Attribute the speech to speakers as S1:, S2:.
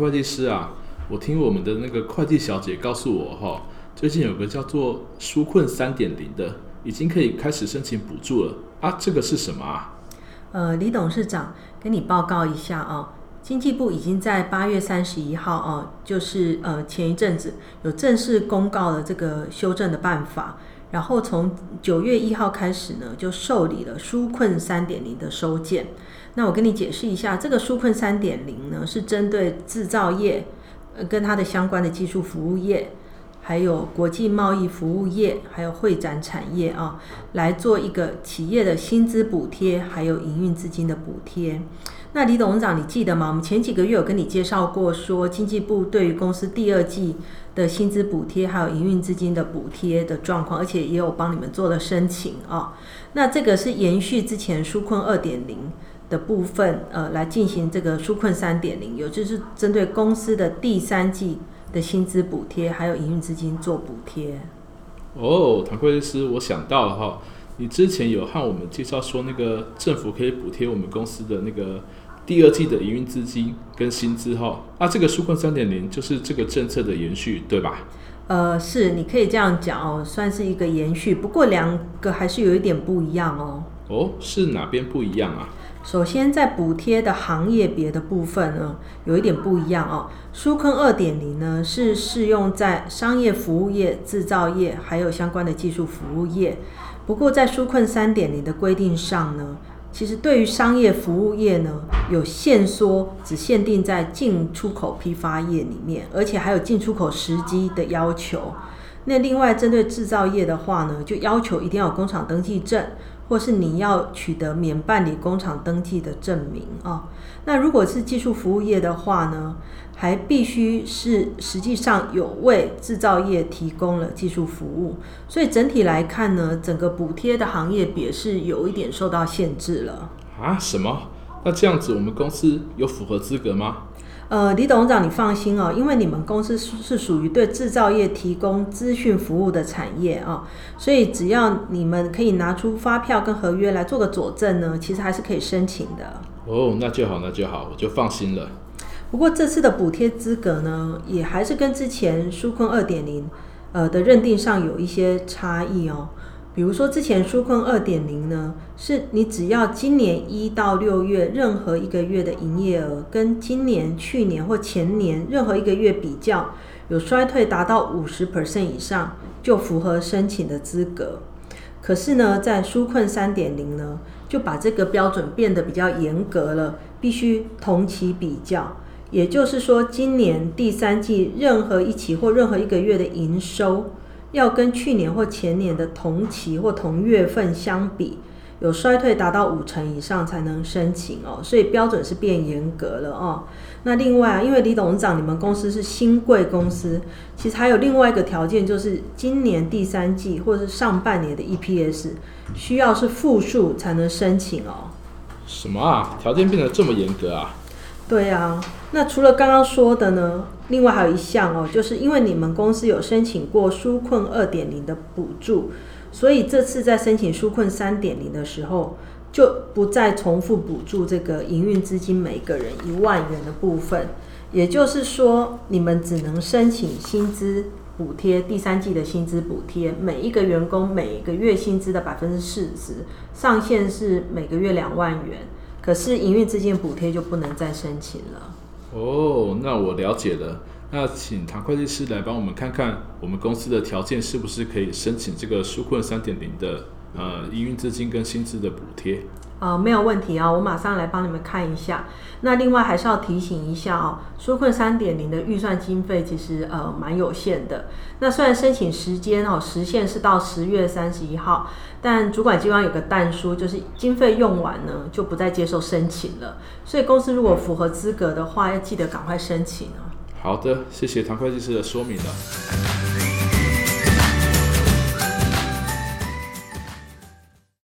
S1: 会计师啊，我听我们的那个会计小姐告诉我哈，最近有个叫做纾困三点零的，已经可以开始申请补助了啊，这个是什么啊？
S2: 呃，李董事长跟你报告一下啊，经济部已经在八月三十一号啊，就是呃前一阵子有正式公告了这个修正的办法。然后从九月一号开始呢，就受理了纾困三点零的收件。那我跟你解释一下，这个纾困三点零呢，是针对制造业，呃，跟它的相关的技术服务业，还有国际贸易服务业，还有会展产业啊，来做一个企业的薪资补贴，还有营运资金的补贴。那李董事长，你记得吗？我们前几个月有跟你介绍过，说经济部对于公司第二季的薪资补贴还有营运资金的补贴的状况，而且也有帮你们做了申请啊。那这个是延续之前纾困二点零的部分，呃，来进行这个纾困三点零，有就是针对公司的第三季的薪资补贴还有营运资金做补贴。
S1: 哦，唐会计师，我想到了哈，你之前有和我们介绍说，那个政府可以补贴我们公司的那个。第二季的营运资金跟薪资哈，啊，这个纾困三点零就是这个政策的延续，对吧？
S2: 呃，是，你可以这样讲哦，算是一个延续。不过两个还是有一点不一样哦。
S1: 哦，是哪边不一样啊？
S2: 首先，在补贴的行业别的部分呢，有一点不一样哦。纾困二点零呢，是适用在商业服务业、制造业还有相关的技术服务业。不过，在纾困三点零的规定上呢，其实对于商业服务业呢，有限缩，只限定在进出口批发业里面，而且还有进出口时机的要求。那另外针对制造业的话呢，就要求一定要有工厂登记证，或是你要取得免办理工厂登记的证明啊。那如果是技术服务业的话呢，还必须是实际上有为制造业提供了技术服务，所以整体来看呢，整个补贴的行业别是有一点受到限制了。
S1: 啊？什么？那这样子我们公司有符合资格吗？
S2: 呃，李董事长，你放心哦，因为你们公司是属于对制造业提供资讯服务的产业啊，所以只要你们可以拿出发票跟合约来做个佐证呢，其实还是可以申请的。
S1: 哦，那就好，那就好，我就放心了。
S2: 不过这次的补贴资格呢，也还是跟之前纾困二点零，呃的认定上有一些差异哦。比如说之前纾困二点零呢，是你只要今年一到六月任何一个月的营业额，跟今年、去年或前年任何一个月比较有衰退达到五十 percent 以上，就符合申请的资格。可是呢，在纾困三点零呢，就把这个标准变得比较严格了，必须同期比较。也就是说，今年第三季任何一期或任何一个月的营收，要跟去年或前年的同期或同月份相比，有衰退达到五成以上才能申请哦。所以标准是变严格了哦。那另外啊，因为李董事长，你们公司是新贵公司，其实还有另外一个条件，就是今年第三季或是上半年的 EPS 需要是负数才能申请哦。
S1: 什么啊？条件变得这么严格啊？
S2: 对啊，那除了刚刚说的呢，另外还有一项哦，就是因为你们公司有申请过纾困二点零的补助，所以这次在申请纾困三点零的时候，就不再重复补助这个营运资金每个人一万元的部分。也就是说，你们只能申请薪资补贴，第三季的薪资补贴，每一个员工每个月薪资的百分之四十，上限是每个月两万元。可是营运资金补贴就不能再申请了。
S1: 哦，那我了解了。那请唐会计师来帮我们看看，我们公司的条件是不是可以申请这个纾困三点零的呃营运资金跟薪资的补贴？
S2: 呃，没有问题啊，我马上来帮你们看一下。那另外还是要提醒一下哦，纾困三点零的预算经费其实呃蛮有限的。那虽然申请时间哦时限是到十月三十一号，但主管机关有个但书，就是经费用完呢就不再接受申请了。所以公司如果符合资格的话，要记得赶快申请哦。
S1: 好的，谢谢唐会计师的说明了。